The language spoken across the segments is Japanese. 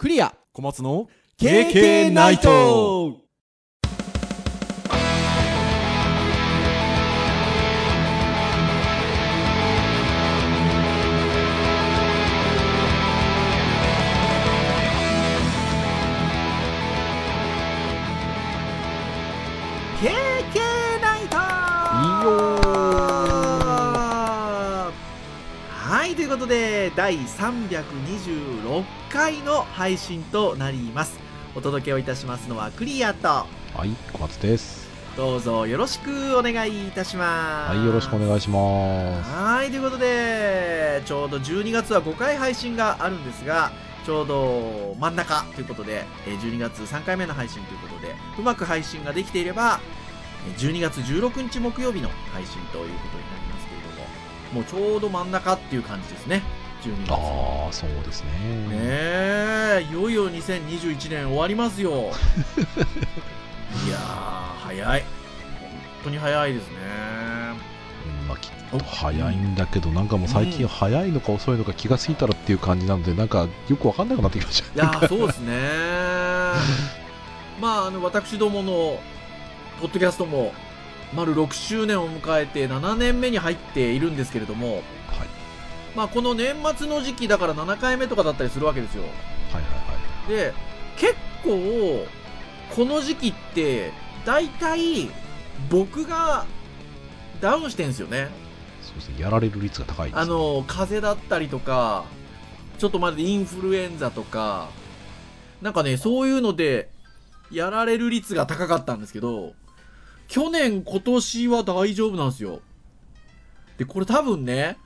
クリア。小松の KK ナイトいということで第326回の配信となります。お届けをいたしますのはクリアとはい小松です。どうぞよろしくお願いいたします。はいよろしくお願いします。はいということでちょうど12月は5回配信があるんですがちょうど真ん中ということでえー12月3回目の配信ということでうまく配信ができていればえー12月16日木曜日の配信ということになりますももうちょうど真ん中っていう感じですね。12月。ああそうですね。ねえ。いよいよ2021年終わりますよ。いやー早い。本当に早いですね。うんまあ、きっと早いんだけどなんかもう最近早いのか遅いのか気がついたらっていう感じなのでなんかよくわかんなくなってきましいやーそうですね。まああの私どものポッドキャストも丸6周年を迎えて7年目に入っているんですけれどもたはい。まあこの年末の時期だから7回目とかだったりするわけですよ。はいはいはい。で結構この時期って大体僕がダウンしてんですよね。そうですね。やられる率が高いです、ね、あの風邪だったりとかちょっとまでインフルエンザとかなんかねそういうのでやられる率が高かったんですけど去年今年は大丈夫なんですよ。でこれ多分ね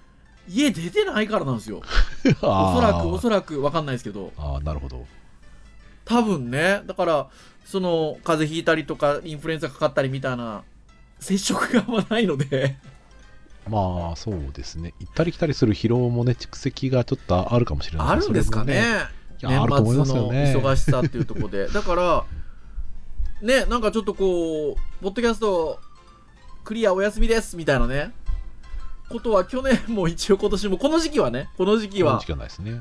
家出てないからなんですよ。おそらくおそらくわかんないですけど。ああなるほど。多分ねだからその風邪ひいたりとかインフルエンザかかったりみたいな接触があんまないので。まあそうですね。行ったり来たりする疲労もね蓄積がちょっとあるかもしれないあるんですかね。ね。年末の忙しさっていうところで。だからねなんかちょっとこうポッドキャストクリアお休みですみたいなね。ことは去年も一応今年もこの時期はねこの時期は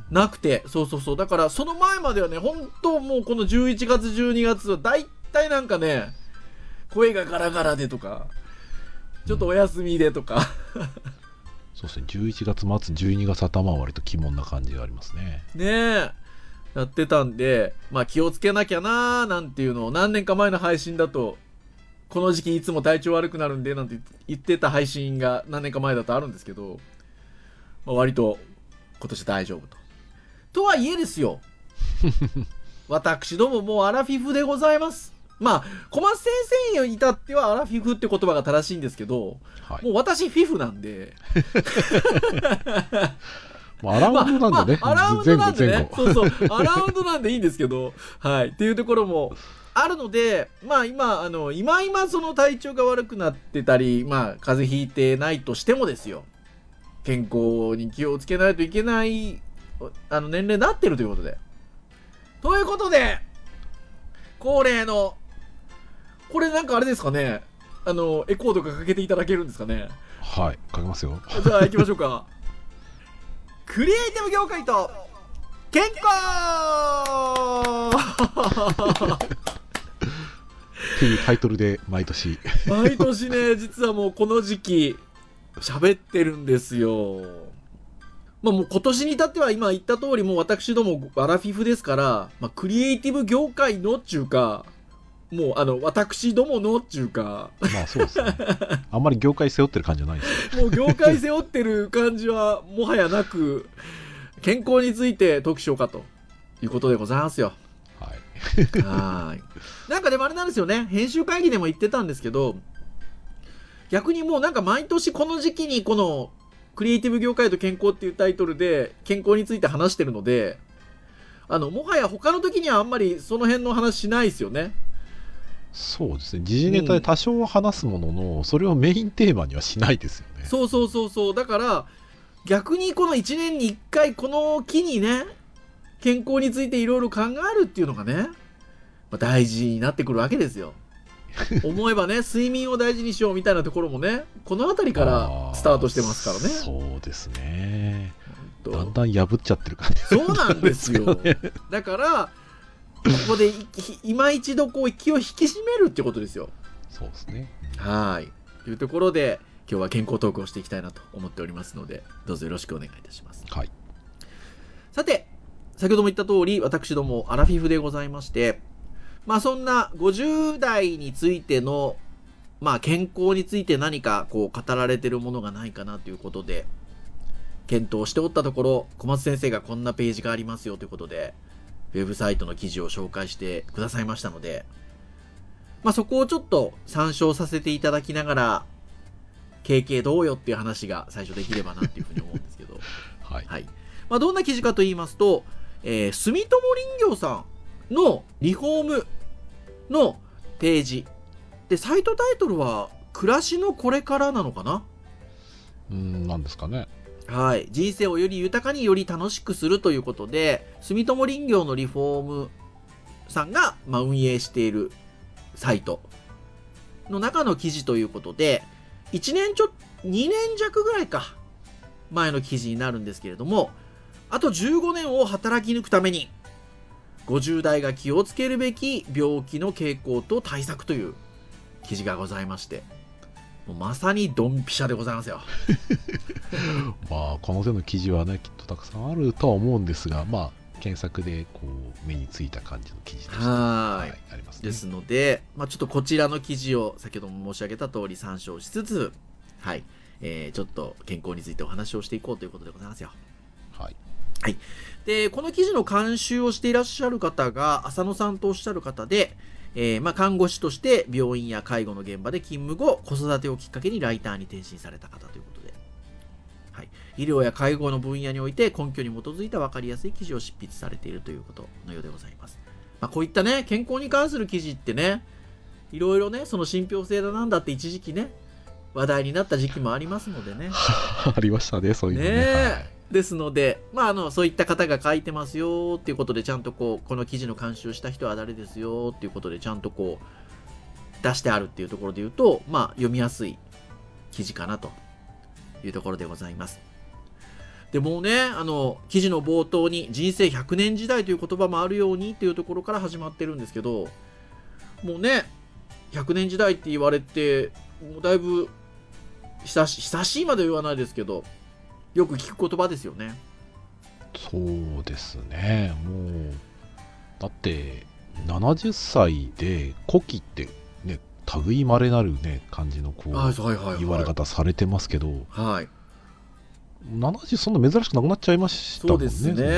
なくてそうそうそう。だからその前まではね本当もうこの11月12月は大体なんかね声がガラガラでとかちょっとお休みでとか、そうですね。11月末12月頭は割と鬼門な感じがありますね。ねえやってたんでまあ気をつけなきゃなーなんていうのを何年か前の配信だとこの時期いつも体調悪くなるんでなんて言ってた配信が何年か前だとあるんですけど、まあ、割と今年大丈夫と。とはいえですよ 私どももうアラフィフでございます。まあ小松先生に至ってはアラフィフって言葉が正しいんですけどはいもう私フィフなんでまあ アラウンドなんでね、まあ、アラウンドなんでね。そうそう。アラウンドなんでいいんですけど。はい。っていうところもあるのでまあ今あの今今その体調が悪くなってたりまあ風邪ひいてないとしてもですよ。健康に気をつけないといけないあの年齢になってるということで。ということで恒例のこれなんかあれですかね。あのエコードがかけていただけるんですかね。はい。かけますよ。じゃあ行きましょうか。クリエイティブ業界と健康っていうタイトルで毎年毎年ね、実はもうこの時期喋ってるんですよ。まあもう今年に至っては今言った通りもう私どもアラフィフですから、まあクリエイティブ業界のっちゅうか、もうあの私どものっちゅうか、まあそうですねあんまり業界背負ってる感じじゃないんですよもう業界背負ってる感じはもはやなく、健康についてトークしようかということでございますよ。はいはい。なんかでもあれなんですよね。編集会議でも言ってたんですけど、逆にもうなんか毎年この時期にこのクリエイティブ業界と健康っていうタイトルで健康について話してるので、あの、もはや他の時にはあんまりその辺の話しないですよね。そうですね。時事ネタで多少話すものの、それをメインテーマにはしないですよね。そうそうそうそう。だから、逆にこの1年に1回この木にね、健康についていろいろ考えるっていうのがね、まあ大事になってくるわけですよ。思えばね、睡眠を大事にしようみたいなところもね、この辺りからスタートしてますからね。そうですね。と。だんだん破っちゃってる感じそうなんですよ。だからここでい今一度こう気を引き締めるってことですよ。そうですね。はい。というところで今日は健康トークをしていきたいなと思っておりますのでどうぞよろしくお願いいたします。はい。さて先ほども言った通り私どもアラフィフでございましてまあそんな50代についてのまあ健康について何かこう語られてるものがないかなということで検討しておったところ小松先生がこんなページがありますよということでウェブサイトの記事を紹介してくださいましたのでまあそこをちょっと参照させていただきながら経験どうよっていう話が最初できればなっていうふうに思うんですけど はいはい。まあ、どんな記事かと言いますと、えー住友林業さんのリフォームのページ。で、サイトタイトルは、暮らしのこれからなのかな？うんなんですかねはい。人生をより豊かにより楽しくするということで、住友林業のリフォームさんが、まあ、運営しているサイトの中の記事ということで、1年ちょ、2年弱ぐらいか、前の記事になるんですけれども、あと15年を働き抜くために、50代が気をつけるべき病気の傾向と対策という記事がございまして、もうまさにドンピシャでございますよ。まあこの手の記事はねきっとたくさんあるとは思うんですがまあ検索でこう目についた感じの記事でしたはーいありますね。ですので、まあ、ちょっとこちらの記事を先ほども申し上げた通り参照しつつ、はい、えーちょっと健康についてお話をしていこうということでございますよ。はい。で、この記事の監修をしていらっしゃる方が、浅野さんとおっしゃる方で、えーまあ、看護師として病院や介護の現場で勤務後、子育てをきっかけにライターに転身された方ということで、はい、医療や介護の分野において根拠に基づいた分かりやすい記事を執筆されているということのようでございます。まあ、こういったね、健康に関する記事ってね、いろいろね、その信憑性だなんだって一時期ね、話題になった時期もありますのでね。ありましたねそういうのね。ねですので、まあ、あのそういった方が書いてますよっていうことでちゃんとこうこの記事の監修した人は誰ですよっていうことでちゃんとこう出してあるっていうところで言うと、まあ、読みやすい記事かなというところでございます。でもうね、あの記事の冒頭に人生100年時代という言葉もあるようにっていうところから始まってるんですけど、もうね、100年時代って言われて、もうだいぶ久し久しいまで言わないですけど、よく聞く言葉ですよね。そうですねもうだって70歳で古希ってね類まれなるね感じのこうはいはいはい、言われ方されてますけどはい。70そんな珍しくなくなっちゃいましたもんねそうですね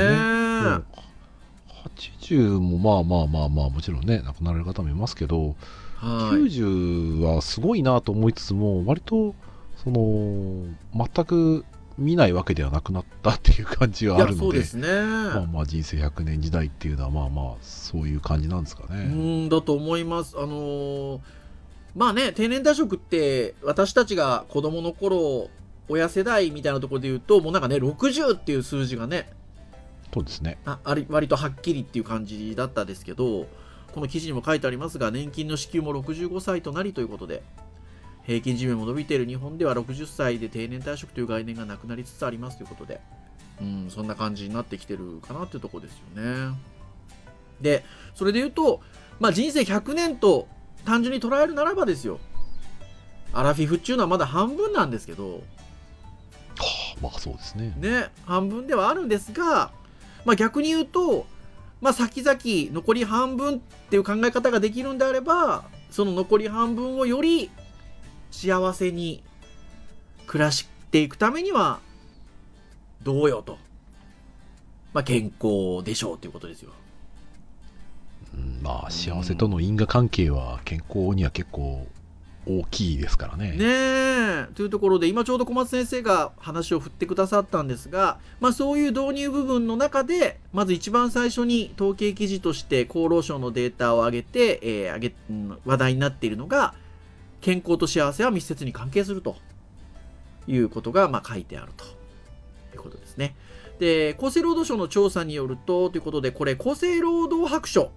80もまあまあまあまあもちろんね亡くなられる方もいますけど、はい。90はすごいなと思いつつも割とその全く見ないわけではなくなったっていう感じはいあや、るのでそうですね。まあまあ人生100年時代っていうのはまあまあそういう感じなんですかうね。んだと思います。あのーまあね、定年退職って私たちが子供の頃、親世代みたいなところで言うと、もうなんかね、60っていう数字がね、そうですね。ああり割とはっきりっていう感じだったですけど、この記事にも書いてありますが、年金の支給も65歳となりということで、平均寿命も伸びている日本では60歳で定年退職という概念がなくなりつつありますということで、うん、そんな感じになってきてるかなっていうところですよね。で、それで言うと、まあ、人生100年と単純に捉えるならばですよ、アラフィフっていうのはまだ半分なんですけど、はあまあそうですね。ね、半分ではあるんですが、まあ、逆に言うと、まあ、先々残り半分っていう考え方ができるんであればその残り半分をより幸せに暮らしていくためにはどうよと、まあ、健康でしょうということですよ。うんまあ幸せとの因果関係は健康には結構大きいですからね。ねえというところで今ちょうど小松先生が話を振ってくださったんですが、まあ、そういう導入部分の中でまず一番最初に統計記事として厚労省のデータを上げて、えー上げうん話題になっているのが健康と幸せは密接に関係すると。いうことがま書いてあると。いうことですね。で厚生労働省の調査によるとということでこれ厚生労働白書。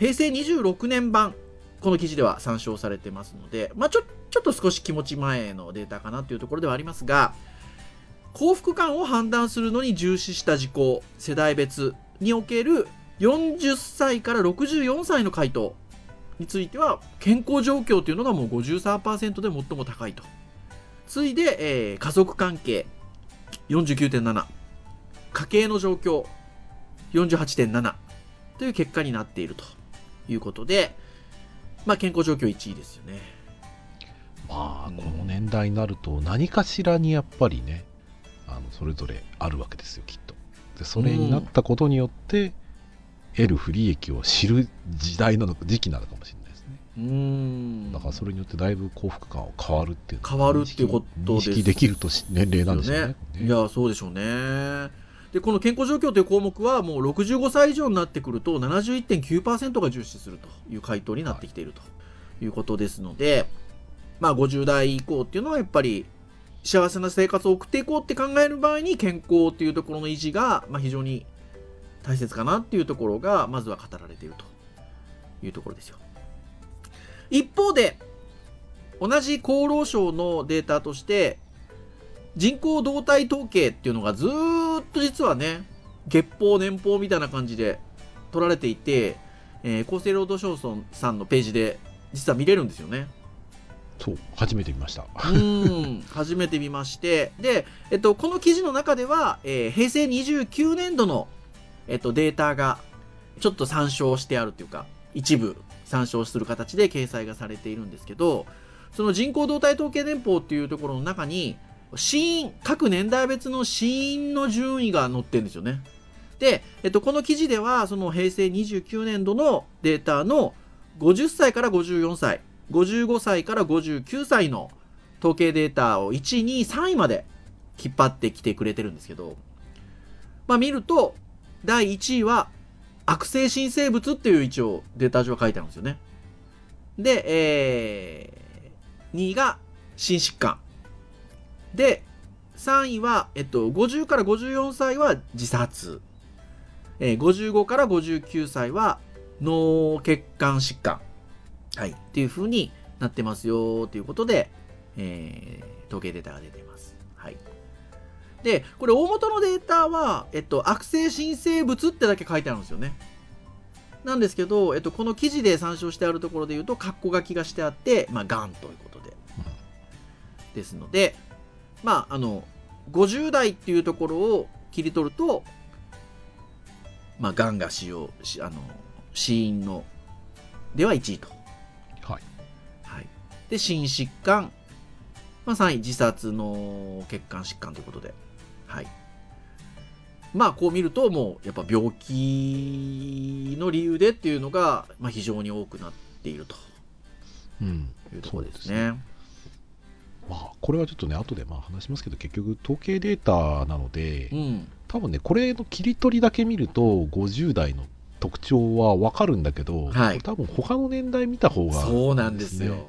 平成26年版。この記事では参照されてますので、まあ、ちょちょっと少し気持ち前のデータかなというところではありますが幸福感を判断するのに重視した事項世代別における40歳から64歳の回答。については健康状況というのがもう53%で最も高いと。次いで、えー家族関係。49.7家計の状況。48.7という結果になっているということで、まあ、健康状況1位ですよね。まあこの年代になると何かしらにやっぱりねあのそれぞれあるわけですよきっと。でそれになったことによって、得る不利益を知る時代なのか時期なのかもしれないですね。うーん。だからそれによってだいぶ幸福感は変わるっていうの変わるっていうことです認識できるとし年齢なんでしょうね。いやそうでしょうね。でこの健康状況という項目はもう65歳以上になってくると71.9%が重視するという回答になってきているということですので、まあ50代以降っていうのはやっぱり幸せな生活を送っていこうって考える場合に健康っていうところの維持が、まあ、非常に大切かなっていうところがまずは語られているというところですよ。一方で同じ厚労省のデータとして人口動態統計っていうのがずーっと実はね月報年報みたいな感じで取られていて、えー厚生労働省さんのページで実は見れるんですよね。そう初めて見ましたうーん初めて見ましてで、えっと、この記事の中では、えー平成29年度の、えっと、データがちょっと参照してあるというか一部参照する形で掲載がされているんですけどその人口動態統計年報っていうところの中に死因各年代別の死因の順位が載ってるんですよね。で、えっと、この記事ではその平成29年度のデータの50歳から54歳55歳から59歳の統計データを1、2、3位まで引っ張ってきてくれてるんですけど、まあ見ると、第1位は悪性新生物っていう一応データ上書いてあるんですよね。で、えー、2位が心疾患。で、3位は、えっと、50から54歳は自殺。えー、55から59歳は脳血管疾患。はい。っていう風になってますよということで、えー、統計データが出てます。で、これ大元のデータは、えっと、悪性新生物ってだけ書いてあるんですよね。なんですけど、えっと、この記事で参照してあるところで言うと、括弧書きがしてあって、まあ、がんということで。ですので、まあ、あの、50代っていうところを切り取ると、まあ、がんが使用し、あの、死因の、では1位と。はいはい。で、心疾患。まあ、3位、自殺の血管疾患ということで。はい。まあ、こう見ると、もう、やっぱ病気の理由でっていうのが、まあ、非常に多くなっているとうんいうところですそうね。まあこれはちょっとね後でまあ話しますけど結局統計データなので、うん。多分ねこれの切り取りだけ見ると50代の特徴は分かるんだけど、はい多分他の年代見た方がそうなんですよ。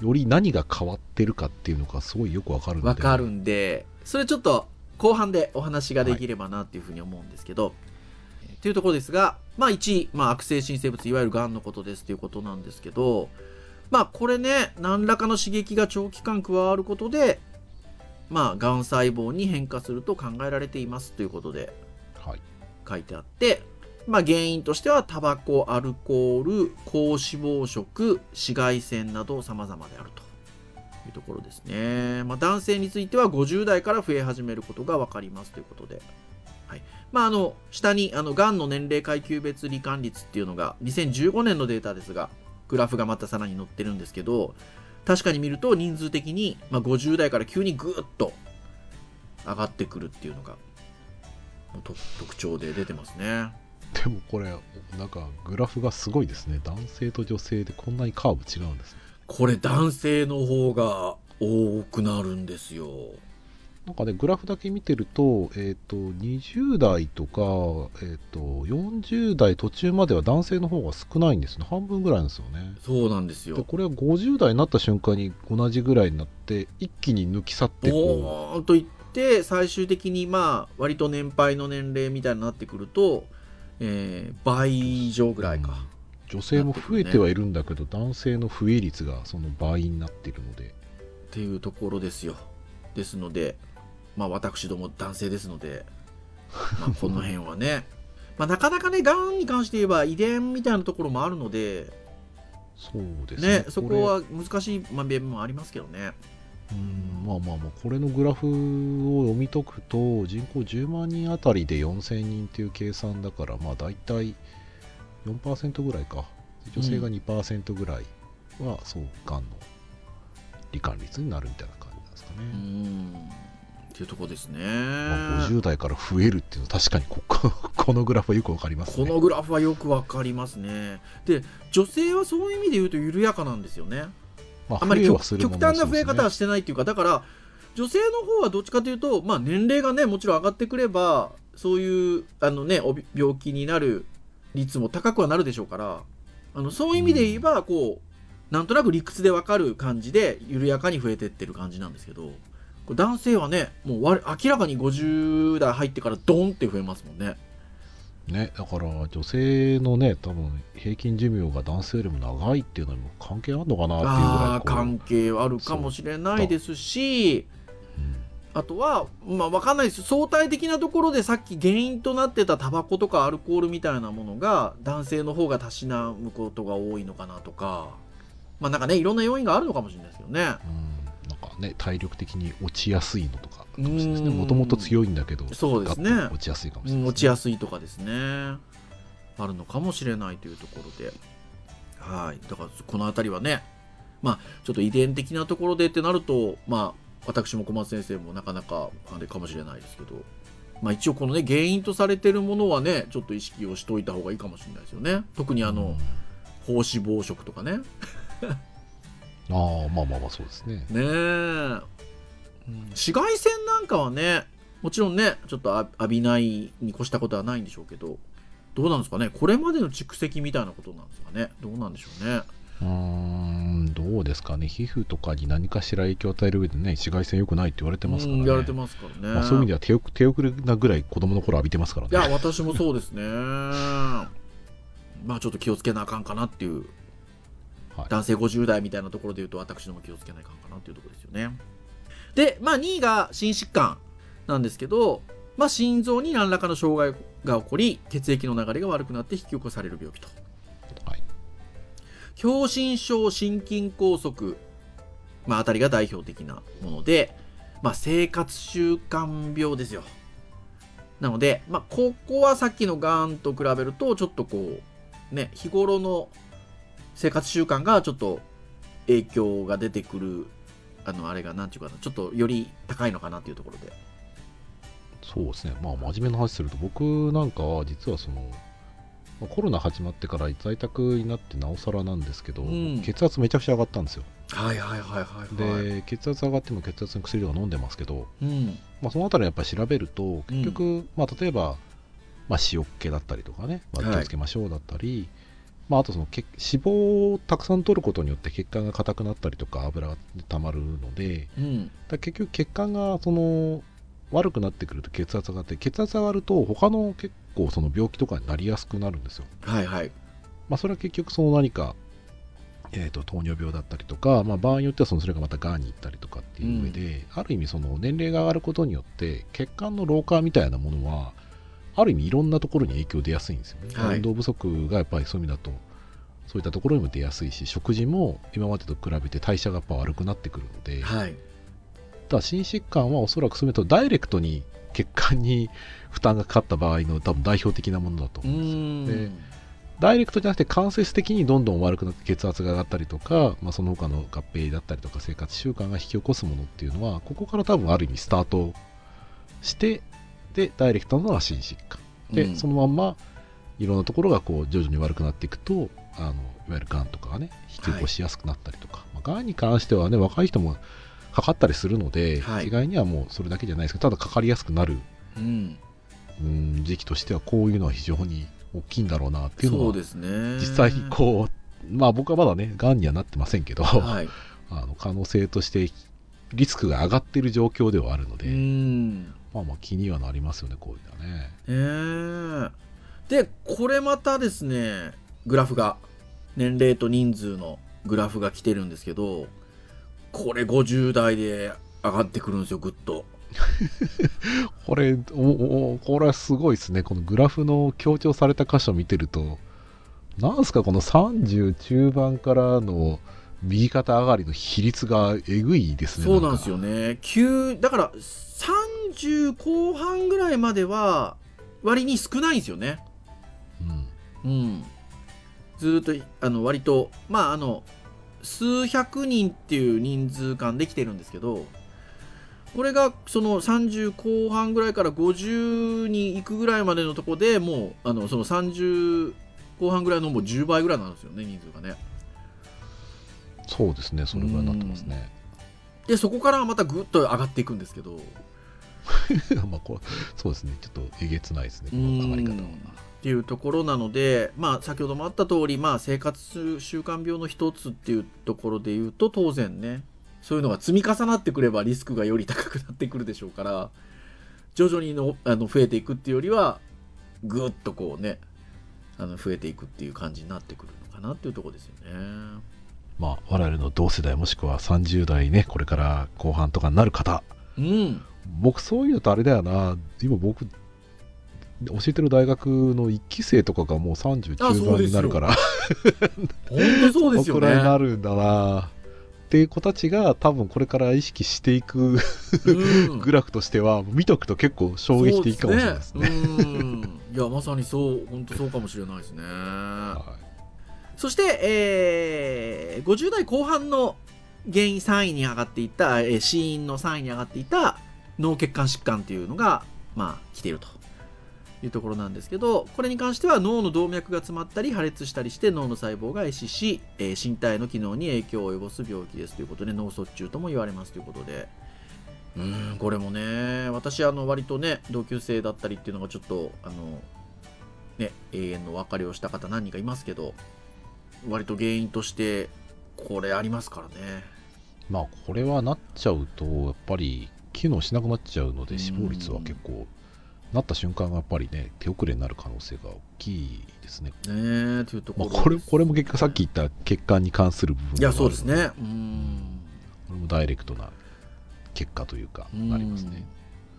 より何が変わってるかっていうのがすごいよく分かるんでわかるんで、それちょっと後半でお話ができればなっていうふうに思うんですけど、えーというところですが、まあ1位、まあ悪性新生物、いわゆる癌のことですということなんですけど、まあこれね、何らかの刺激が長期間加わることで、まあ癌細胞に変化すると考えられていますということではい書いてあって、まあ原因としてはタバコ、アルコール、高脂肪食、紫外線など様々であると。いうところですね。まあ、男性については50代から増え始めることが分かりますということで。はい。まあ、あの、下に、あの、がんの年齢階級別罹患率っていうのが、2015年のデータですが、グラフがまたさらに載ってるんですけど、確かに見ると人数的に、まあ、50代から急にぐっと上がってくるっていうのが、特徴で出てますね。でもこれなんかグラフがすごいですね男性と女性でこんなにカーブ違うんですねこれ男性の方が多くなるんですよ。なんかねグラフだけ見てると,、えー、と20代とか、えー、と40代途中までは男性の方が少ないんですね半分ぐらいなんですよねそうなんですよ。でこれは50代になった瞬間に同じぐらいになって一気に抜き去ってこおーんと言って最終的にまあ割と年配の年齢みたいになってくると、えー倍以上ぐうらいか、うん女性も増えてはいるんだけど、男性の増え率がその倍になっているので。っていうところですよ。ですのでまあ私ども男性ですので、まあ、この辺はね。まあなかなかねがんに関して言えば遺伝みたいなところもあるのでそうですね。ねそこは難しいまあ面もありますけどね。うんまあまあまあこれのグラフを読み解くと人口10万人あたりで4000人っていう計算だからまあ大体4%ぐらいか。女性が2%ぐらいは、そうがんの罹患率になるみたいな感じなんですかね、うん。っていうとこですね、まあ、50代から増えるっていうのは確かにここ このグラフはよくわかりますね。このグラフはよくわかりますね。で女性はそういう意味で言うと緩やかなんですよね。まああんまり極端な増え方はしてないっていうかだから女性の方はどっちかというと、まあ、年齢がねもちろん上がってくればそういうあの、ね、病気になる率も高くはなるでしょうからあのそういう意味で言えば、こうなんとなく理屈でわかる感じで緩やかに増えてってる感じなんですけど男性はねもうわ明らかに50代入ってからドンって増えますもんね。ね、だから女性のね多分平均寿命が男性よりも長いっていうのにも関係あるのかなっていうぐらい関係あるかもしれないですしうんあとは、まあ、わかんないです。相対的なところでさっき原因となってたタバコとかアルコールみたいなものが男性の方がたしなむことが多いのかなとか。まあなんかねいろんな要因があるのかもしれないですけどね。うん。なんかね体力的に落ちやすいのとか。かもしれないですねうん。もともと強いんだけどそうですね。落ちやすいかもしれうんない落ちやすいとかですね。あるのかもしれないというところで。はい。だからこの辺りはねまあちょっと遺伝的なところでってなるとまあ私も小松先生もなかなかあれかもしれないですけど。まあ一応このね原因とされてるものはねちょっと意識をしといた方がいいかもしれないですよね。特にあの、高脂肪食とかね。う んああまあまあまあそうですね。ねえ、うん。紫外線なんかはねもちろんねちょっとあ浴びないに越したことはないんでしょうけどどうなんですかね？これまでの蓄積みたいなことなんですかね？どうなんでしょうね？うーんどうですかね。皮膚とかに何かしら影響を与える上でね紫外線良くないって言われてますからね。うん言われてますからね、まあ、そういう意味では手遅手遅れなぐらい子供の頃浴びてますからいやね私もそうですね。まあちょっと気をつけなあかんかなっていう、はい。男性50代みたいなところで言うと私ども気をつけないかんかなっていうところですよね。でまあ2位が心疾患なんですけどまあ心臓に何らかの障害が起こり血液の流れが悪くなって引き起こされる病気と。はい狭心症心筋梗塞、まあ、あたりが代表的なもので、まあ、生活習慣病ですよ。なので、まあ、ここはさっきのがんと比べると、ちょっとこう、ね、日頃の生活習慣がちょっと影響が出てくる、あの、あれが、なんていうかな、ちょっとより高いのかなっていうところで。そうですねまあ真面目な話すると僕なんかは実はそのコロナ始まってから在宅になってなおさらなんですけど、うん血圧めちゃくちゃ上がったんですよはいはいはいはいはい。で血圧上がっても血圧の薬とか飲んでますけど、うん。まあ、そのあたりやっぱり調べると結局、まあ、例えば、まあ、塩っ気だったりとかね、まあ、はい気をつけましょうだったり、まあ、あとその血脂肪をたくさん取ることによって血管が硬くなったりとか油が溜まるのでうん。だから結局血管がその悪くなってくると血圧上がって血圧上がると他の結構その病気とかになりやすくなるんですよ。はいはい。まあ、それは結局その何か、えー、と糖尿病だったりとか、まあ、場合によってはそのそれがまたがんに行ったりとかっていう上で、ある意味その年齢が上がることによって血管の老化みたいなものはある意味いろんなところに影響出やすいんですよね、はい運動不足がやっぱりそういう意味だとそういったところにも出やすいし食事も今までと比べて代謝がやっぱ悪くなってくるので、はい。だ心疾患はおそらくそういう意味だとダイレクトに血管に負担がかかった場合の多分代表的なものだとう思うんですよ。でん。ダイレクトじゃなくて間接的にどんどん悪くなって血圧が上がったりとか、まあ、その他の合併だったりとか生活習慣が引き起こすものっていうのはここから多分ある意味スタートしてでダイレクトなのは心疾患。で、うん。そのまんまいろんなところがこう徐々に悪くなっていくとあのいわゆるがんとかがね引き起こしやすくなったりとか、まあ、がんに関してはね若い人もかかったりするので、はい。意外にはもうそれだけじゃないですけどただかかりやすくなるうん。うん時期としてはこういうのは非常に大きいんだろうなっていうのはそうですね。実際こうまあ僕はまだねがんにはなってませんけど、はい。あの可能性としてリスクが上がっている状況ではあるので、うん。まあまあ気にはなりますよねこういうのはねねえでこれまたですねグラフが年齢と人数のグラフが来てるんですけどこれ50代で上がってくるんですよぐっと これおおこれはすごいですね。このグラフの強調された箇所を見てるとなんすかこの30中盤からの右肩上がりの比率がえぐいですね。そうなんですよね。急だから30後半ぐらいまでは割に少ないんですよね。うん。うん。ずーっとあの割とまああの数百人っていう人数間できてるんですけどこれがその30後半ぐらいから50に行くぐらいまでのとこでもうあのその30後半ぐらいのもう10倍ぐらいなんですよね人数がね。そうですねそれぐらいになってますね。でそこからまたぐっと上がっていくんですけど。まあこれそうですねちょっとえげつないですねこの上がり方は。うんっていうところなので、まあ、先ほどもあった通り、まあ、生活習慣病の一つっていうところで言うと当然ねそういうのが積み重なってくればリスクがより高くなってくるでしょうから徐々にのあの増えていくっていうよりはぐっとこうねあの増えていくっていう感じになってくるのかなっていうところですよね。まあ我々の同世代もしくは30代ねこれから後半とかになる方。うん、僕そういうのとあれだよな。今僕教えてる大学の1期生とかがもう30あ中盤になるから。本当そうですよ これになね。るんだなっていう子たちが多分これから意識していくうん。グラフとしては見とくと結構衝撃的かもしれないですね。すね。うん。いやまさにそう本当そうかもしれないですね。はそして、えー50代後半の原因3位に上がっていた、えー死因の3位に上がっていた脳血管疾患っていうのが、まあ、来ているというところなんですけど、これに関しては脳の動脈が詰まったり破裂したりして脳の細胞が壊死し、えー身体の機能に影響を及ぼす病気です。ということで、脳卒中とも言われますということで、うん、これもね、私、あの、割とね、同級生だったりっていうのがちょっと、あの、ね、永遠の別れをした方何人かいますけど、割と原因としてこれありますからね。まあこれはなっちゃうとやっぱり機能しなくなっちゃうので死亡率は結構なった瞬間がやっぱりね手遅れになる可能性が大きいですね。ねえというところ。まあ、これこれも結果さっき言った血管に関する部分いやそうですね。うん。これもダイレクトな結果というかうんなりますね。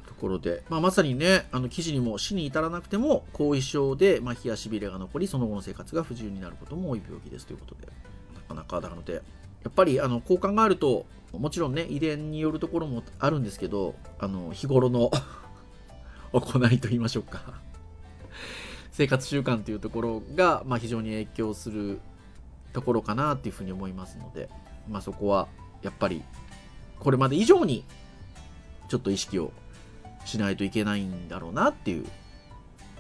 ところで、まあ、まさにねあの記事にも死に至らなくても後遺症で麻痺やしびれが残りその後の生活が不自由になることも多い病気ですということでなかなかなのでやっぱりあのこう考えるともちろんね遺伝によるところもあるんですけどあの日頃の行いと言いましょうか。生活習慣というところが、まあ、非常に影響するところかなっていうふうに思いますので、まあ、そこはやっぱりこれまで以上にちょっと意識をしないといけないんだろうなっていう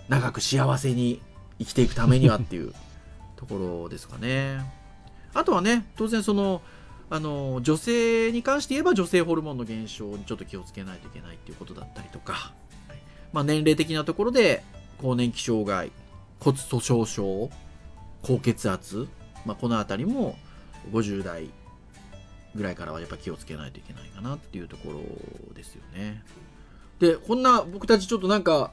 長く幸せに生きていくためにはっていうところですかね。あとはね当然そのあの女性に関して言えば女性ホルモンの減少にちょっと気をつけないといけないっていうことだったりとか、まあ、年齢的なところで更年期障害骨粗しょう症高血圧、まあ、この辺りも50代ぐらいからはやっぱ気をつけないといけないかなっていうところですよね。でこんな僕たちちょっとなんか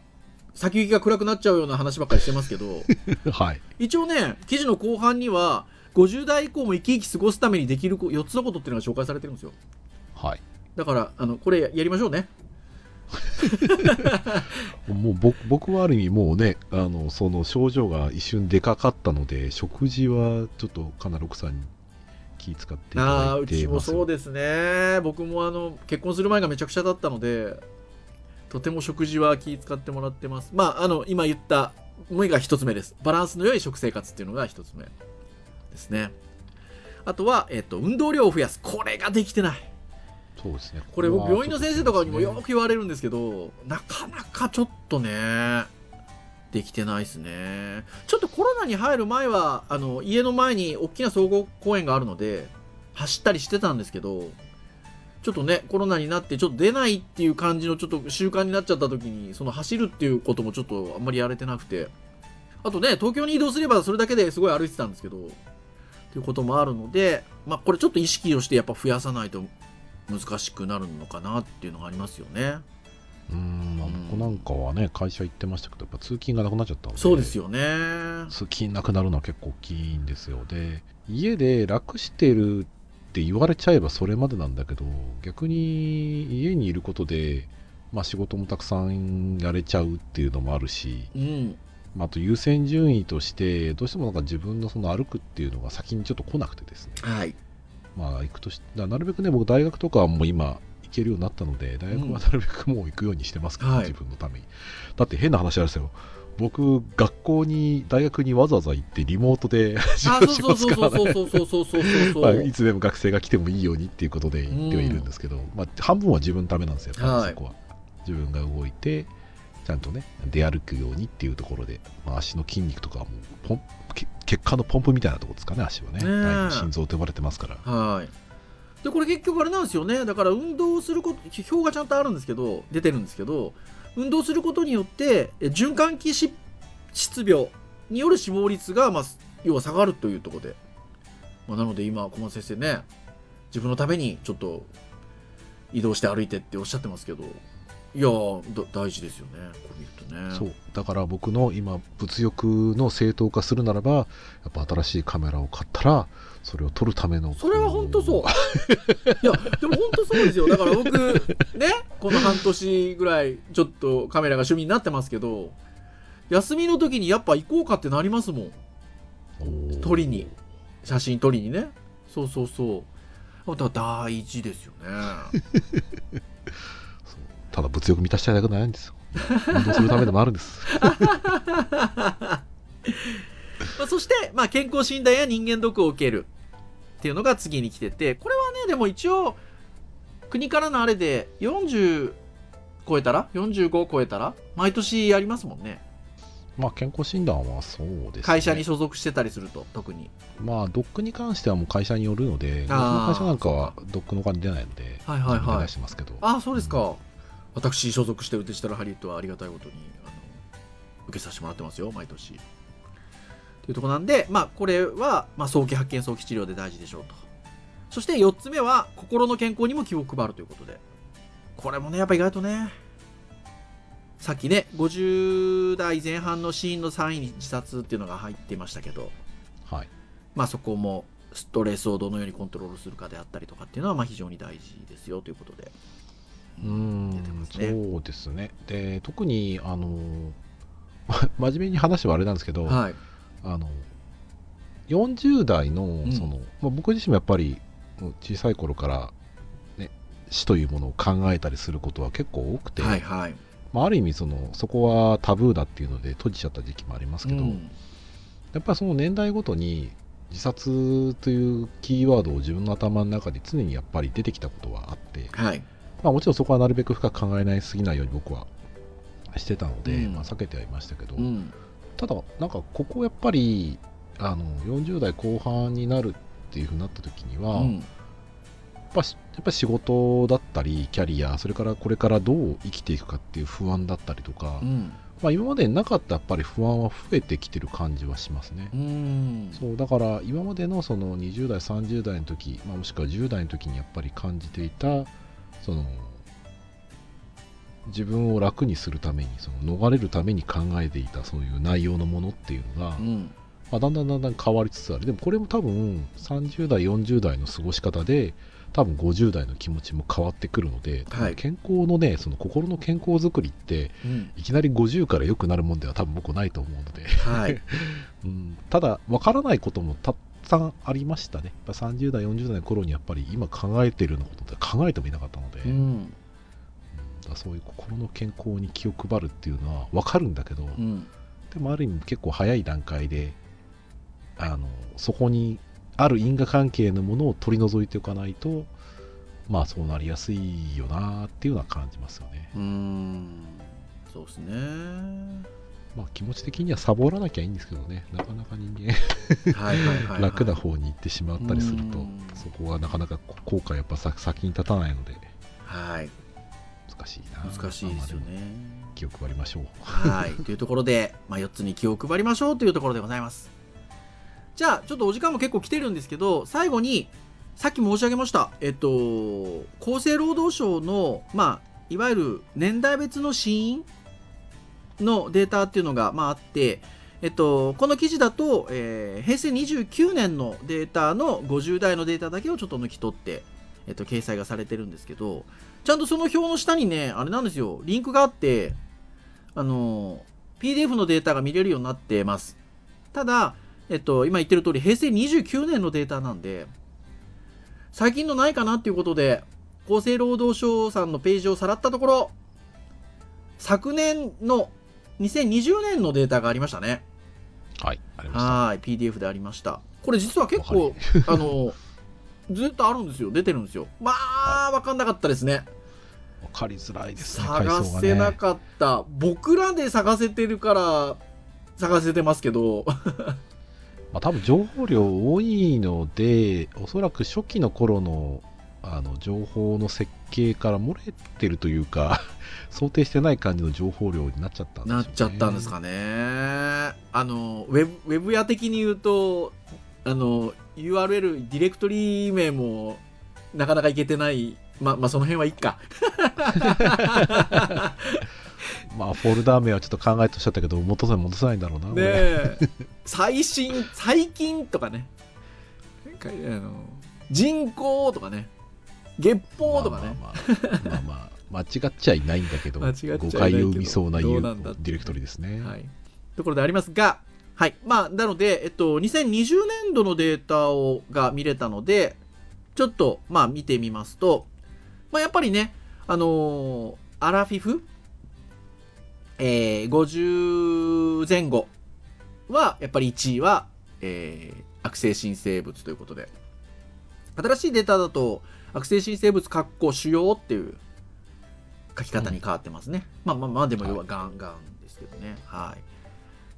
先行きが暗くなっちゃうような話ばっかりしてますけど はい。一応ね記事の後半には50代以降も生き生き過ごすためにできる4つのことっていうのが紹介されてるんですよはい。だからあのこれやりましょうね もう僕僕はある意味もうねあのその症状が一瞬でかかったので食事はちょっとかなり奥さんに気使っていたああだいうちもそうですね。僕もあの結婚する前がめちゃくちゃだったのでとても食事は気使ってもらってます。まああの今言ったもうが一つ目です。バランスの良い食生活っていうのが一つ目ですね。あとは、えっと運動量を増やす。これができてない。そうですね。これ僕は病院の先生とかにもよく言われるんですけどなかなかちょっとねできてないですね。ちょっとコロナに入る前はあの家の前に大きな総合公園があるので走ったりしてたんですけどちょっとねコロナになってちょっと出ないっていう感じのちょっと習慣になっちゃった時にその走るっていうこともちょっとあんまりやれてなくてあとね東京に移動すればそれだけですごい歩いてたんですけどっていうこともあるのでまあこれちょっと意識をしてやっぱ増やさないと難しくなるのかなっていうのがありますよね。うーんまあ僕なんかはね会社行ってましたけどやっぱ通勤がなくなっちゃったのでそうですよね。通勤なくなるのは結構大きいんですよ。で家で楽してるって言われちゃえばそれまでなんだけど逆に家にいることでまあ、仕事もたくさんやれちゃうっていうのもあるし、うん。まあ、あと優先順位としてどうしてもなんか自分のその歩くっていうのが先にちょっと来なくてですね。はいまあ行くとしななるべくね僕大学とかはもう今行けるようになったので大学はなるべくもう行くようにしてますけど、はい。自分のために。だって変な話あるんですよ。僕学校に大学にわざわざ行ってリモートで仕あ事しますからね。いつでも学生が来てもいいようにっていうことで言ってはいるんですけど、まあ、半分は自分のためなんですよ、やっぱりそこは。自分が動いて、ちゃんとね、出歩くようにっていうところで、まあ、足の筋肉とかはもうポンけ血管のポンプみたいなところですかね、足はね。ね心臓と呼ばれてますから。はい。でこれ結局あれなんですよね。だから運動すること表がちゃんとあるんですけど出てるんですけど運動することによってえ循環器疾疾病による死亡率が、まあ、要は下がるというところで、まあ、なので今小松先生ね自分のためにちょっと移動して歩いてっておっしゃってますけどいや大事ですよねこれ見るとねそうだから僕の今物欲の正当化するならばやっぱ新しいカメラを買ったらそれを撮るためのそれは本当そう。いや、でも本当そうですよ。だから僕、ね、この半年ぐらい、ちょっとカメラが趣味になってますけど、休みの時にやっぱ行こうかってなりますもん。撮りに。写真撮りにね。そうそうそう。だ大事ですよね。ただ物欲満たしたいだけじゃないんですよ運動するためでもあるんです まあ、そして、まあ、健康診断や人間ドックを受けるっていうのが次に来てて、これはね、でも一応、国からのあれで40超えたら ?45 超えたら毎年やりますもんね。まあ健康診断はそうですね会社に所属してたりすると、特に。まあドックに関してはもう会社によるので会社なんかはドックのお金出ないのではいはいはい出してますけどああ、そうですか。私、所属してるデジタルハリウッドはありがたいことに、あの、受けさせてもらってますよ、毎年。というところなんで、まあ、これは、まあ、早期発見、早期治療で大事でしょうと。そして4つ目は、心の健康にも気を配るということで。これもね、やっぱ意外とね、さっきね、50代前半のシーンの3位に自殺っていうのが入ってましたけど、はいまあ、そこもストレスをどのようにコントロールするかであったりとかっていうのはまあ非常に大事ですよということで。うんそうですねで特にあの 真面目に話はあれなんですけど、はい。あの40代のんその、まあ、僕自身もやっぱり小さい頃から、ね、死というものを考えたりすることは結構多くて、はいはい。まあ、ある意味そのそこはタブーだっていうので閉じちゃった時期もありますけど、うんやっぱりその年代ごとに自殺というキーワードを自分の頭の中で常にやっぱり出てきたことはあって、はい。まあ、もちろんそこはなるべく深く考えないすぎないように僕はしてたので、うんまあ、避けてはいましたけど、うん。ただなんかここやっぱりあの40代後半になるっていうふうになった時には、うんやっぱしやっぱ仕事だったりキャリアそれからこれからどう生きていくかっていう不安だったりとか、うん。まあ、今までなかったやっぱり不安は増えてきてる感じはしますね。うん。そうだから今までのその20代30代の時、まあ、もしくは10代の時にやっぱり感じていたその自分を楽にするためにその逃れるために考えていたそういう内容のものっていうのが、うん。まあ、だんだんだんだん変わりつつあるでもこれも多分30代40代の過ごし方で多分50代の気持ちも変わってくるので、はい健康のねその心の健康づくりってうん。いきなり50から良くなるもんでは多分僕ないと思うので、はい。うん、ただ分からないこともたくさんありましたねやっぱ30代40代の頃にやっぱり今考えているようなことって考えてもいなかったので、うんうん。だそういう心の健康に気を配るっていうのは分かるんだけど、うん。でもある意味結構早い段階であのそこにある因果関係のものを取り除いておかないとまあそうなりやすいよなっていうのは感じますよね、うん。そうですね。まあ気持ち的にはサボらなきゃいいんですけどねなかなか人間はい。楽な方に行ってしまったりするとうんそこはなかなか後悔やっぱさ先に立たないのではい。難しいな難しいですよね。気を配りましょうはい。というところで、まあ、4つに気を配りましょうというところでございます。じゃあ、ちょっとお時間も結構来てるんですけど、最後に、さっき申し上げました、えっと、厚生労働省の、まあ、いわゆる年代別の死因のデータっていうのが、まあ、あって、えっと、この記事だと、えー平成29年のデータの50代のデータだけをちょっと抜き取って、えっと、掲載がされてるんですけど、ちゃんとその表の下にね、あれなんですよ、リンクがあって、あの、PDF のデータが見れるようになってます。ただ、えっと、今言ってる通り、平成29年のデータなんで、最近のないかなっていうことで、厚生労働省さんのページをさらったところ、昨年の2020年のデータがありましたね。はいありましたはい、PDF でありました。これ実は結構、あの、ずっとあるんですよ。出てるんですよ。まあ、わかんなかったですね。分かりづらいですね探せなねかった。僕らで探せてるから、探せてますけど、まあ、多分情報量多いのでおそらく初期の頃のあの情報の設計から漏れてるというか 想定してない感じの情報量になっちゃったんですよ、ね、なっちゃったんですかね。あの、ウェブ、ウェブ屋的に言うと、あの、URL、ディレクトリ名も、なかなかいけてない。ま、まあ、その辺はいっか。まあフォルダ名はちょっと考えとしちゃったけど戻せ戻せないんだろうな、ね最新最近とかねかあの人口とかね月報とかね、まあまあまあ、まあまあ、間違っちゃいないんだけど誤解を生みそうなどいうディレクトリですね、はい、ところでありますがはいまあなので、えっと、2020年度のデータをが見れたのでちょっとまあ見てみますと、まあ、やっぱりねあのーアラフィフえー、50前後は、やっぱり1位は、えー、悪性新生物ということで。新しいデータだと、悪性新生物括弧主要っていう書き方に変わってますね。まあまあまあ、でも要はガンガンですけどね。はい。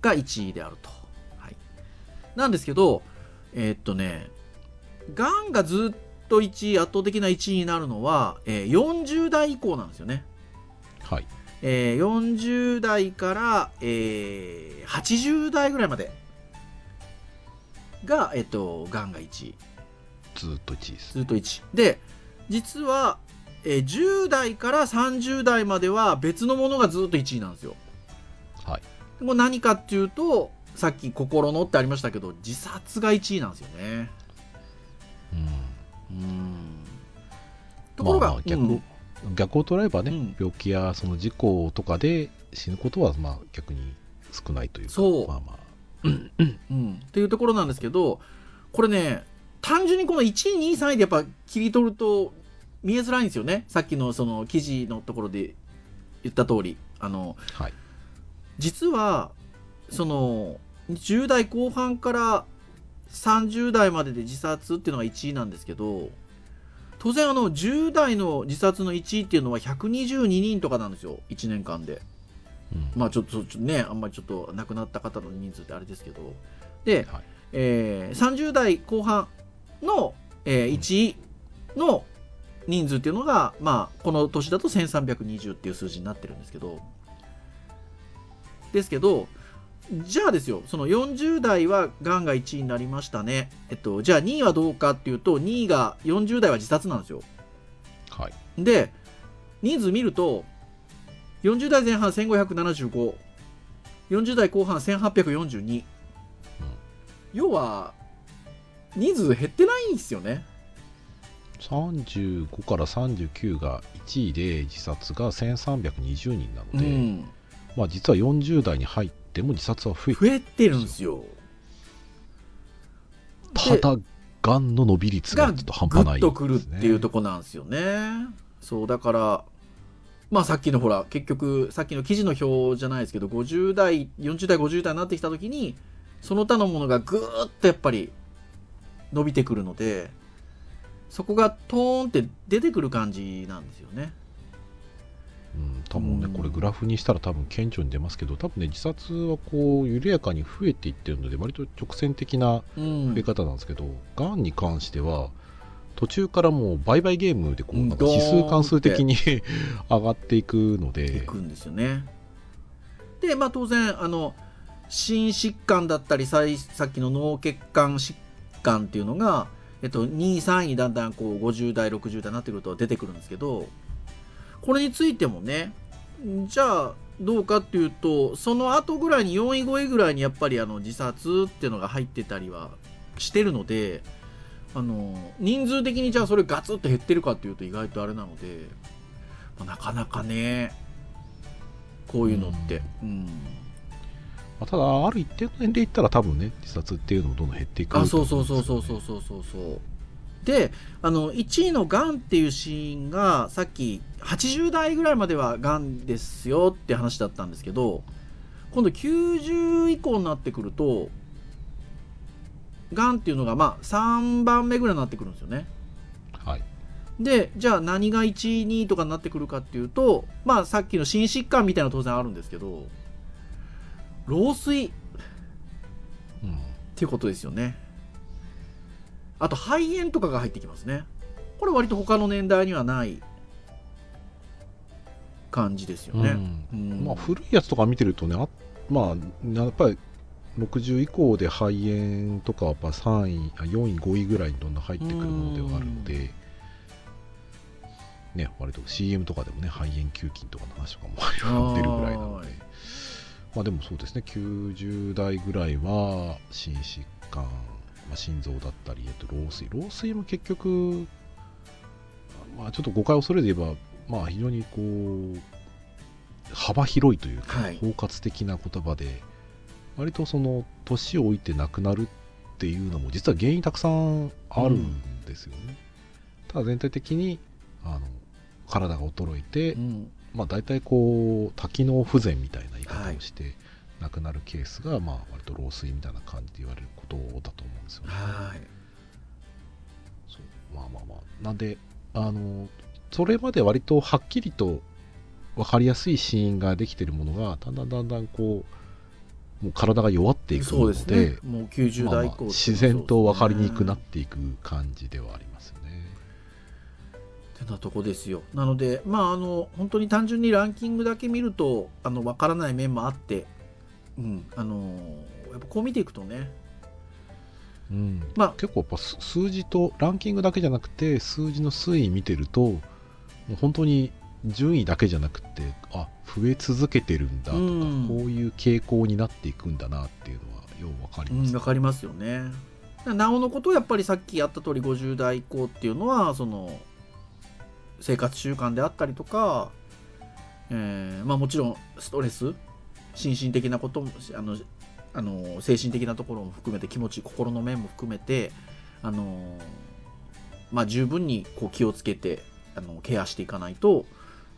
が1位であると。はい。なんですけど、えーっとね、ガンがずっと1位、圧倒的な1位になるのは、えー40代以降なんですよね。はいえー40代から、えー80代ぐらいまでが、えっと、がんが1位。ずっと1位ですずっと1位。で、実は、えー10代から30代までは別のものがずっと1位なんですよ。はいもう何かっていうと、さっき心のってありましたけど、自殺が1位なんですよね。うんうん。ところが、まあ逆,、うん逆を捉えばね、うん病気やその事故とかで死ぬことはまあ逆に少ないというかそうまあまあうん、っていうところなんですけどこれね単純にこの1位2位3位でやっぱ切り取ると見えづらいんですよね。さっきのその記事のところで言った通り。あのはい。実はその10代後半から30代までで自殺っていうのが1位なんですけど当然あの10代の自殺の1位っていうのは122人とかなんですよ。1年間で。うん。まあちょっとね、あんまりちょっと亡くなった方の人数ってあれですけど、で、はい。えー30代後半の、えー1位の人数っていうのが、まあこの年だと1320っていう数字になってるんですけど、ですけど、じゃあですよ、その40代はがんが1位になりましたね。えっと、じゃあ2位はどうかっていうと、2位が40代は自殺なんですよ。はいで、人数見ると、40代前半1575、40代後半1842。要は、人数減ってないんですよね。35から39が1位で自殺が1320人なので、うん。まあ実は40代に入っても自殺は増えて増えてるんですよ。ただがんの伸び率ががちょっと半グ端ないッとくるっていうとここなんですよね。そう、だから、まあさっきのほら、結局、さっきの記事の表じゃないですけど、50代、40代、50代になってきたときに、その他のものがぐーっとやっぱり伸びてくるので、そこがトーンって出てくる感じなんですよね。うん、多分ねうんこれグラフにしたら多分顕著に出ますけど多分ね自殺はこう緩やかに増えていってるので割と直線的なうん増え方なんですけど、がんに関しては途中からもう売買ゲームでこううんなんか指数関数的に 上がっていくのいでくんですよね。で、まあ当然、あの、心疾患だったりさっきの脳血管疾患っていうのが、えっと、2位、3位だんだんこう50代、60代になってくると出てくるんですけど、これについてもね、じゃあどうかっていうと、その後ぐらいに4位、5位ぐらいにやっぱりあの自殺っていうのが入ってたりはしてるので、あの人数的にじゃあそれガツッと減ってるかっていうと意外とあれなので、まあなかなかねこういうのって、うん。まあただある一定の年齢いったら多分ね自殺っていうのもどんどん減っていくあそうそうとそうそうそうそうそうそう。であの1位のがんっていうシーンがさっき80代ぐらいまではがんですよって話だったんですけど今度90以降になってくるとがんっていうのがまあ3番目ぐらいになってくるんですよね。はい。でじゃあ何が1位2位とかになってくるかっていうとまあさっきの心疾患みたいなのは当然あるんですけど老衰っうん。ていうことですよね。あと肺炎とかが入ってきますね。これ割と他の年代にはない感じですよね、うん。まあ、古いやつとか見てるとねあまあやっぱり60以降で肺炎とかはやっぱ3位あ4位5位ぐらいにどんどん入ってくるものではあるので、ね、割と CM とかでもね肺炎球菌とかの話とかも いろいろ出るぐらいなので。はいまあでもそうですね。90代ぐらいは心疾患、まあ、心臓だったりえっと老衰。老衰も結局まあちょっと誤解を恐れて言えばまあ非常にこう幅広いというか、はい。包括的な言葉で割とその年を置いて亡くなるっていうのも実は原因たくさんあるんですよね、ただ全体的にあの体が衰えて、うんまあ、大体こう多機能不全みたいな言い方をして亡くなるケースが、まあ割と老衰みたいな感じで言われることだと思うんですよね。はい。そう。まあまあまあ。なんであのそれまで割とはっきりと分かりやすいシーンができてるものがだんだんだんだんこうもう体が弱っていくそうのでね。もう90まあまあ代以降自然と分かりにくくなっってていく感じではありますなとこですよ。なのでまああの本当に単純にランキングだけ見るとあの分からない面もあってうんあのやっぱこう見ていくとね。うん。まあ結構やっぱ数数字とランキングだけじゃなくて数字の推移見てるともう本当に順位だけじゃなくてあ増え続けてるんだとか、うん。こういう傾向になっていくんだなっていうのはよう分かりうん、ます、分かりますよね。なおのことやっぱりさっきやった通り50代以降っていうのはその生活習慣であったりとか、えーまあ、もちろんストレス心身的なこともあのあの精神的なところも含めて気持ち心の面も含めてあの、まあ、十分にこう気をつけてあのケアしていかないと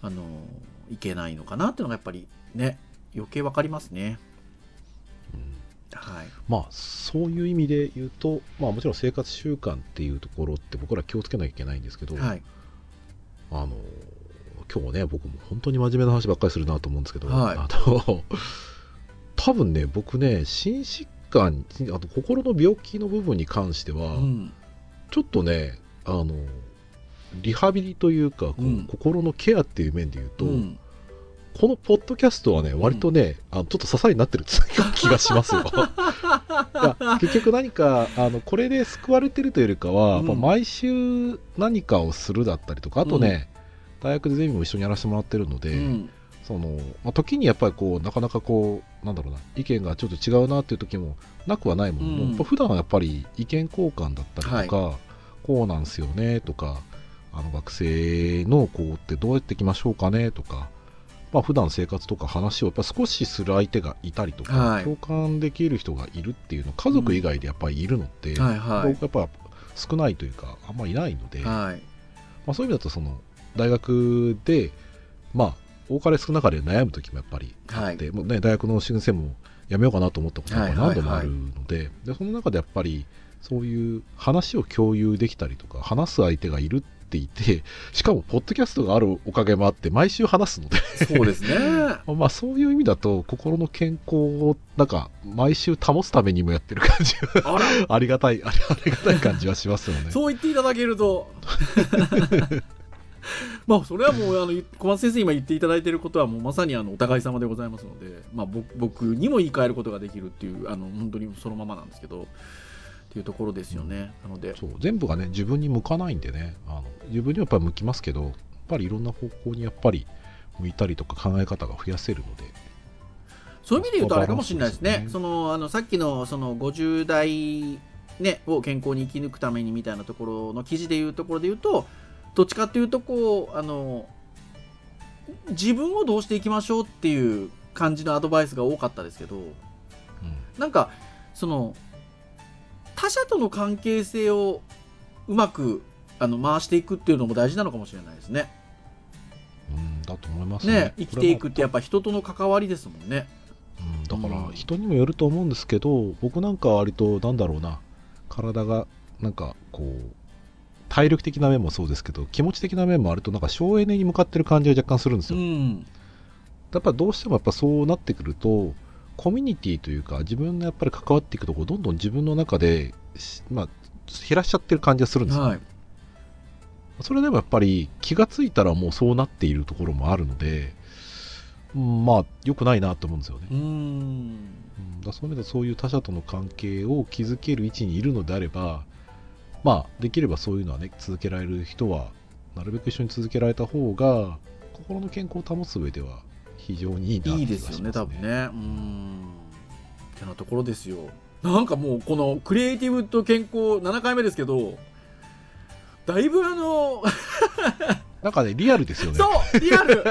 あのいけないのかなっていうのがやっぱりね余計分かりますね。うんはいまあそういう意味で言うと、まあ、もちろん生活習慣っていうところって僕ら気をつけなきゃいけないんですけど、はいあの今日ね僕も本当に真面目な話ばっかりするなと思うんですけど、はい。あの 多分ね僕ね心疾患あと心の病気の部分に関しては、うん。ちょっとねあのリハビリというかこう、うん。心のケアっていう面で言うと、うんこのポッドキャストはね割とね、あのちょっと支えになってる気がしますよ。結局何かあのこれで救われてるというよりかは、うん。毎週何かをするだったりとかあとね、大学でゼミも一緒にやらせてもらってるので、うん。そのまあ、時にやっぱりこうなかなかこうなんだろうな意見がちょっと違うなっていう時もなくはないものの、うん。普段はやっぱり意見交換だったりとか、こうなんすよねとかあの学生のこうってどうやっていきましょうかねとか、まあ普段生活とか話をやっぱ少しする相手がいたりとか、はい。共感できる人がいるっていうの家族以外でやっぱりいるのって、はいはい。僕やっぱ少ないというかあんまりいないので、はい。まあ、そういう意味だとその大学でまあ多かれ少なかれ悩む時もやっぱりあって、もうね、大学の先生も辞めようかなと思ったことがはいはいはい何度もあるので,、でその中でやっぱりそういう話を共有できたりとか話す相手がいるっていてしかもポッドキャストがあるおかげもあって毎週話すので。そうですね。まあそういう意味だと心の健康をなんか毎週保つためにもやってる感じが ありがたいありがたい感じはしますよね。そう言っていただけると。まあそれはもうあの小松先生今言っていただいていることはもうまさにあのお互い様でございますので、まあ、僕僕にも言い換えることができるっていうあの本当にそのままなんですけどっていうところですよね。なので。そう全部がね自分に向かないんでね。あの自分にはやっぱり向きますけどやっぱりいろんな方向にやっぱり向いたりとか考え方が増やせるので。そういう意味で言うとあれかもしれないですね。ねそのあのさっきのその50代ね、を健康に生き抜くためにみたいなところの記事でいうところで言うとどっちかっていうとこうあの自分をどうしていきましょうっていう感じのアドバイスが多かったですけどうん。なんかその他者との関係性をうまくあの回していくっていうのも大事なのかもしれないですね。うんだと思いますね。ね生きていくってやっぱ人との関わりですもんね。うん、だからうん。人にもよると思うんですけど、僕なんかは割となんだろうな体がなんかこう体力的な面もそうですけど気持ち的な面も割となんか省エネに向かってる感じが若干するんですよ、ん、やっぱどうしてもやっぱそうなってくるとコミュニティというか自分のやっぱり関わっていくところどんどん自分の中でしまあ減らしちゃってる感じがするんですよ、はい。それでもやっぱり気がついたらもうそうなっているところもあるので、うんまあ良くないなと思うんですよねうーん。うんだそういう意味ではそういう他者との関係を築ける位置にいるのであればまあできればそういうのはね続けられる人はなるべく一緒に続けられた方が心の健康を保つ上では非常にいいなっていいですよね、多分ね。うーん。ってなところですよ。なんかもう、このクリエイティブと健康7回目ですけど、だいぶあの、なんかねリアルですよねそうリアル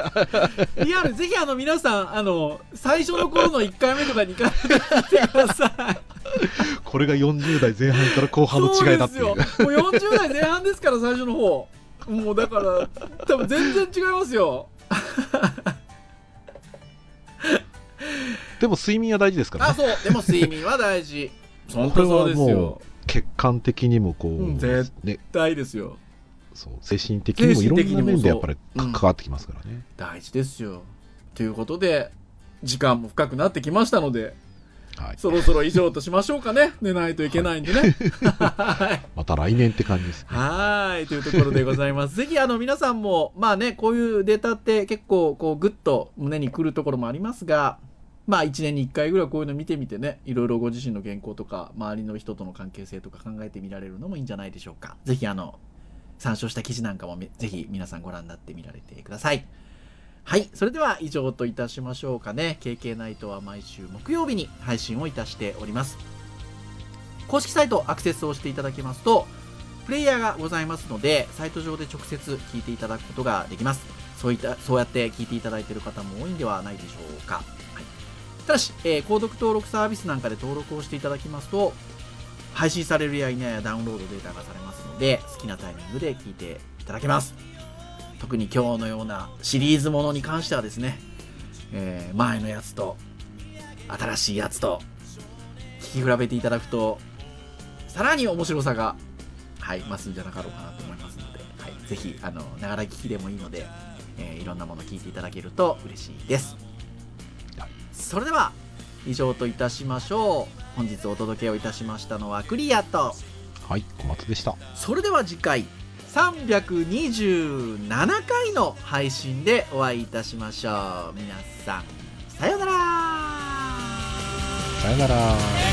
リアルぜひあの皆さん、あの、最初の頃の1回目とか2回目とか見てください。これが40代前半から後半の違いだっていうそうですよ。もう40代前半ですから、最初の方。もうだから、多分全然違いますよ。でも睡眠は大事ですからあ、ねそう。でも睡眠は大事。本当そうですよも。血管的にもこう、うん絶ね、大事ですよ。そう精神的にもいろんな面でやっぱり関わってきますからね、大事ですよ。ということで、時間も深くなってきましたので、はい、そろそろ以上としましょうかね。寝ないといけないんでね。はい。また来年って感じですねはい。というところでございます。ぜひ、あの、皆さんも、まあね、こういうデータって結構、こう、ぐっと胸にくるところもありますが、まあ、1年に1回ぐらいこういうの見てみてね、いろいろご自身の健康とか、周りの人との関係性とか考えてみられるのもいいんじゃないでしょうか。ぜひ、あの、参照した記事なんかもぜひ皆さんご覧になってみられてください。はい。それでは以上といたしましょうかね。KK ナイトは毎週木曜日に配信をいたしております。公式サイトアクセスをしていただきますと、プレイヤーがございますので、サイト上で直接聞いていただくことができます。そういった、そうやって聞いていただいている方も多いんではないでしょうか。ただし、えー購読登録サービスなんかで登録をしていただきますと、配信されるやいなやダウンロードデータがされますので、好きなタイミングで聞いていただけます。特に今日のようなシリーズものに関してはですね、えー前のやつと新しいやつと聞き比べていただくとさらに面白さがはい増すんじゃなかろうかなと思いますので、はい、ぜひあのながら聞きでもいいので、えーいろんなもの聞いていただけると嬉しいですそれでは以上といたしましょう。本日お届けをいたしましたのはクリアと。はい小松でした。それでは次回327回の配信でお会いいたしましょう。皆さんさようなら。さよなら